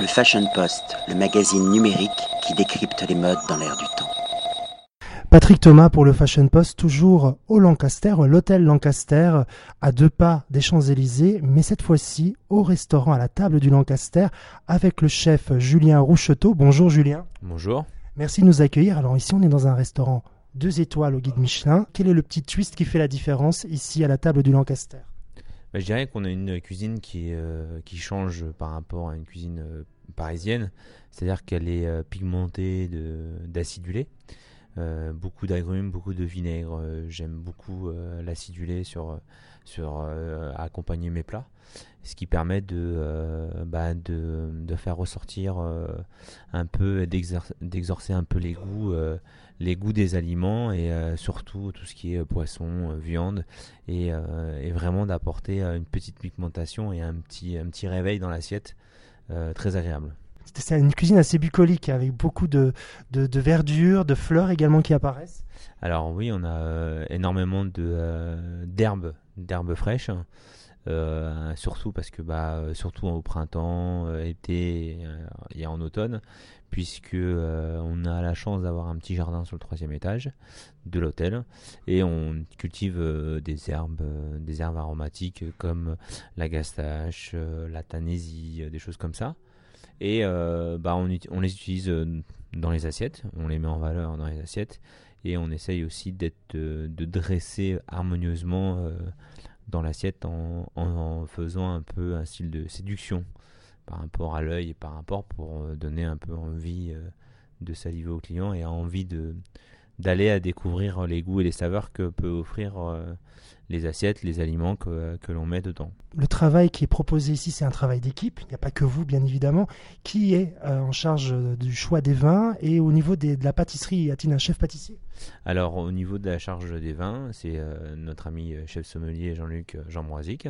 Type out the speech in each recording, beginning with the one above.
Le Fashion Post, le magazine numérique qui décrypte les modes dans l'air du temps. Patrick Thomas pour le Fashion Post, toujours au Lancaster, l'hôtel Lancaster, à deux pas des Champs-Élysées, mais cette fois-ci au restaurant à la table du Lancaster avec le chef Julien Roucheteau. Bonjour Julien. Bonjour. Merci de nous accueillir. Alors ici on est dans un restaurant deux étoiles au guide Michelin. Quel est le petit twist qui fait la différence ici à la table du Lancaster? Je dirais qu'on a une cuisine qui, euh, change par rapport à une cuisine euh, parisienne, c'est-à-dire qu'elle est euh, pigmentée d'acidulé. Beaucoup d'agrumes, beaucoup de vinaigre. J'aime beaucoup l'acidulé sur, accompagner mes plats, ce qui permet de, bah, faire ressortir un peu, d'exorcer un peu les goûts des aliments et euh, surtout tout ce qui est euh, poisson, euh, viande et, vraiment d'apporter une petite pigmentation et un petit réveil dans l'assiette très agréable. C'est une cuisine assez bucolique avec beaucoup de, de, verdure, de fleurs également qui apparaissent. Alors oui, on a énormément d'herbes, d'herbes fraîches. surtout parce que bah, surtout au printemps, été et en automne, puisque euh, on a la chance d'avoir un petit jardin sur le troisième étage de l'hôtel et on cultive euh, des herbes, euh, des herbes aromatiques comme la gastache, la tanésie, des choses comme ça. Et bah on, les utilise dans les assiettes, on les met en valeur dans les assiettes. Et on essaye aussi d'être de dresser harmonieusement dans l'assiette en, faisant un peu un style de séduction par rapport à l'œil et par rapport pour euh, donner un peu envie euh, de saliver au client et envie de d'aller à découvrir les goûts et les saveurs que peut offrir euh, les assiettes, les aliments que, que l'on met dedans. Le travail qui est proposé ici, c'est un travail d'équipe. Il n'y a pas que vous, bien évidemment. Qui est en charge du choix des vins et au niveau de la pâtisserie, y a-t-il un chef pâtissier? Alors, au niveau de la charge des vins, c'est notre ami chef sommelier Jean-Luc Jean-Broisic.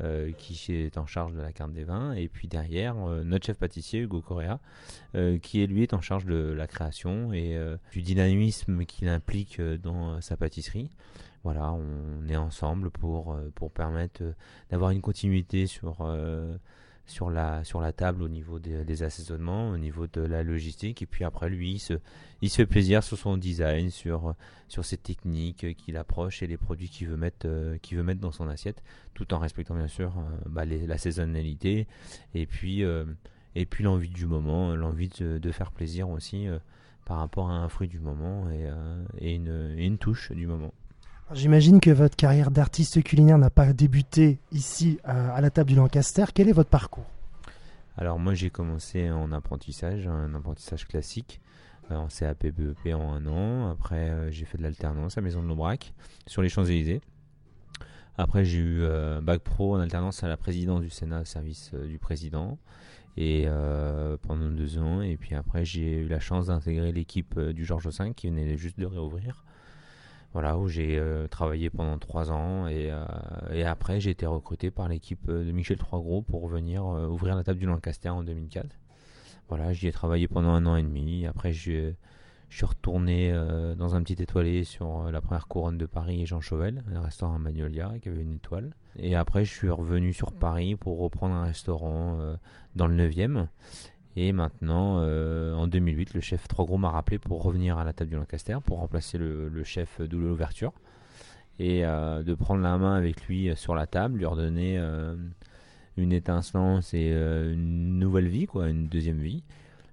Euh, qui est en charge de la carte des vins, et puis derrière euh, notre chef pâtissier Hugo Correa, euh, qui lui est en charge de la création et du dynamisme qu'il implique dans sa pâtisserie. Voilà, on est ensemble pour, pour permettre d'avoir une continuité sur sur la, sur la table au niveau des, assaisonnements, au niveau de la logistique. Et puis après, lui, il se, il fait plaisir sur son design, sur, sur ses techniques qu'il approche et les produits qu'il veut, mettre, euh, veut mettre dans son assiette, tout en respectant bien sûr euh, bah, la saisonnalité et puis, euh, et puis l'envie du moment, l'envie de, faire plaisir aussi par rapport à un fruit du moment et, et, une, et une touche du moment. J'imagine que votre carrière d'artiste culinaire n'a pas débuté ici à, la table du Lancaster. Quel est votre parcours? Alors moi j'ai commencé en apprentissage, un apprentissage classique, euh, en CAP BEP en un an. Après euh, j'ai fait de l'alternance à Maison de l'Aubrac sur les Champs-Élysées. Après j'ai eu euh, bac pro en alternance à la présidence du Sénat, service du président et pendant deux ans. Et puis après, j'ai eu la chance d'intégrer l'équipe du Georges V qui venait juste de réouvrir voilà, où j'ai euh, travaillé pendant trois ans et, euh, et après j'ai été recruté par l'équipe euh, de Michel Troisgros pour venir ouvrir la table du Lancaster en 2004. Voilà, j'y ai travaillé pendant un an et demi. Après, je, suis retourné dans un petit étoilé sur la première couronne de Paris et Jean Chauvel, un restaurant Magnolia qui avait une étoile. Et après, je suis revenu sur Paris pour reprendre un restaurant dans le 9e. Et maintenant, euh, en 2008, le chef Trois m'a rappelé pour revenir à la table du Lancaster, pour remplacer le, chef de l'ouverture. Et euh, de prendre la main avec lui sur la table, lui redonner euh, une étincelance et une nouvelle vie, quoi, une deuxième vie.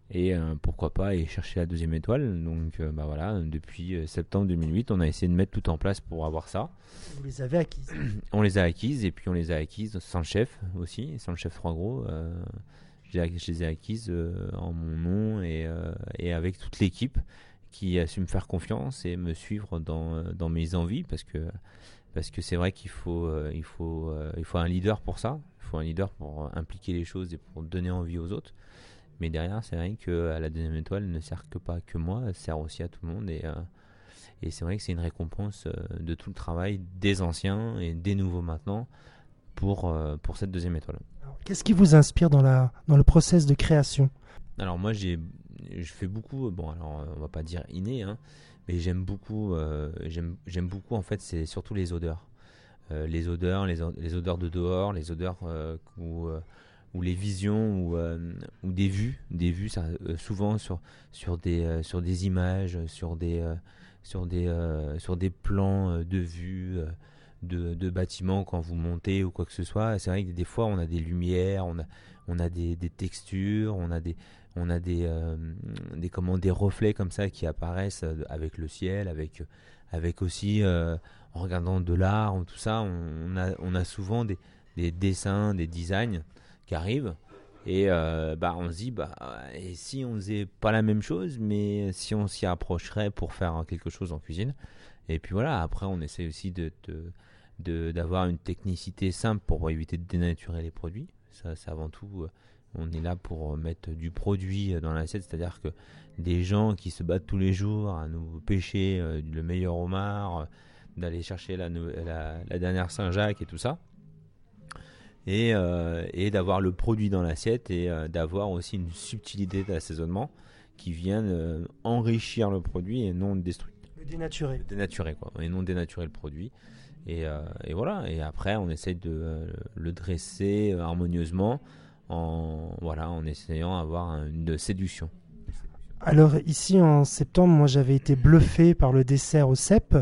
Et pourquoi pas aller chercher la deuxième étoile. Donc bah voilà, depuis septembre 2008, on a essayé de mettre tout en place pour avoir ça. Vous les avez acquises On les a acquises et puis on les a acquises sans le chef aussi, sans le chef Trois Gros je les ai acquises euh, en mon nom et, euh, et avec toute l'équipe qui a su me faire confiance et me suivre dans, euh, mes envies parce que parce que c'est vrai qu'il faut il faut il faut un leader pour ça. Il faut un leader pour impliquer les choses et pour donner envie aux autres. Mais derrière c'est vrai que la deuxième étoile ne sert que pas que moi elle sert aussi à tout le monde et et c'est vrai que c'est une récompense de tout le travail des anciens et des nouveaux maintenant pour pour cette deuxième étoile. Qu'est-ce qui vous inspire dans, la, dans le process de création? Alors moi, j'ai, je fais beaucoup, bon alors on va pas dire inné, hein, mais j'aime beaucoup, euh, j'aime, j'aime beaucoup en fait, c'est surtout les odeurs. Euh, les odeurs, les, les, odeurs de dehors, les odeurs euh, où, ou les visions ou, ou des vues, des vues ça, souvent sur, sur, des, sur des images, sur des, sur des, sur des plans de vue de, bâtiments quand vous montez ou quoi que ce soit. C'est vrai que des fois on a des lumières, on a, on a des, textures, on a des, on a des, euh, des, comment, des reflets comme ça qui apparaissent euh, avec le ciel, avec, avec aussi euh, en regardant de l'art, tout ça, on, a, on a souvent des, des, dessins, des designs qui arrivent. Et bah, on se dit, bah, et si on faisait pas la même chose, mais si on s'y approcherait pour faire quelque chose en cuisine. Et puis voilà, après on essaie aussi de, d'avoir une technicité simple pour éviter de dénaturer les produits. Ça, c'est avant tout, euh, on est là pour mettre du produit dans l'assiette, c'est-à-dire que des gens qui se battent tous les jours à nous pêcher euh, le meilleur homard, euh, d'aller chercher la, la, dernière Saint-Jacques et tout ça, et, et d'avoir le produit dans l'assiette et d'avoir aussi une subtilité d'assaisonnement qui vient enrichir le produit et non. Le dénaturer. Le dénaturer, quoi, et non dénaturer le produit. Euh, et, voilà. Et après, on essaie de euh, le dresser euh, harmonieusement en, voilà, en essayant d'avoir une séduction. Alors ici en septembre, moi j'avais été bluffé par le dessert au cèpe.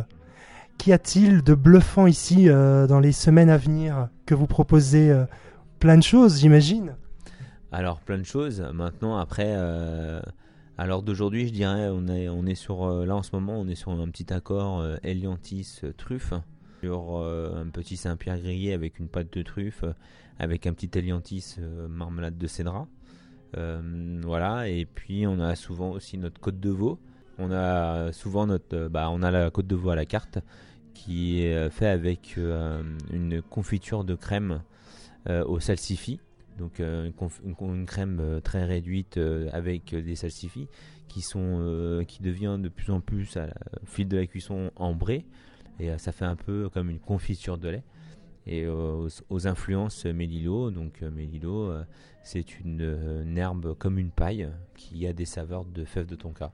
Qu'y a-t-il de bluffant ici dans les semaines à venir que vous proposez Plein de choses, j'imagine? Alors plein de choses. Maintenant, après, à l'heure d'aujourd'hui, je dirais, on est, on est sur là en ce moment, on est sur un petit accord Eliantis truffe euh, un petit Saint-Pierre grillé avec une pâte de truffe, euh, avec un petit Eliantis euh, marmelade de cédra. voilà, et puis on a souvent aussi notre côte de veau. On a souvent notre, bah, on a la côte de veau à la carte qui est fait avec une confiture de crème au salsifis donc une, crème très réduite avec des salsifis qui sont qui devient de plus en plus fil de la cuisson ambré et euh, ça fait un peu comme une confiture de lait. Et euh, aux, influences Mélilo, donc euh, Mélilo, c'est une, herbe comme une paille qui a des saveurs de fèves de tonka.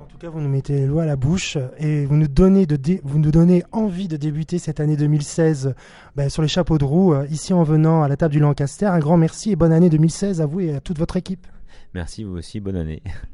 En tout cas, vous nous mettez lois à la bouche et vous nous donnez, de vous nous donnez envie de débuter cette année 2016 ben, sur les chapeaux de roue, ici en venant à la table du Lancaster. Un grand merci et bonne année 2016 à vous et à toute votre équipe. Merci, vous aussi, bonne année.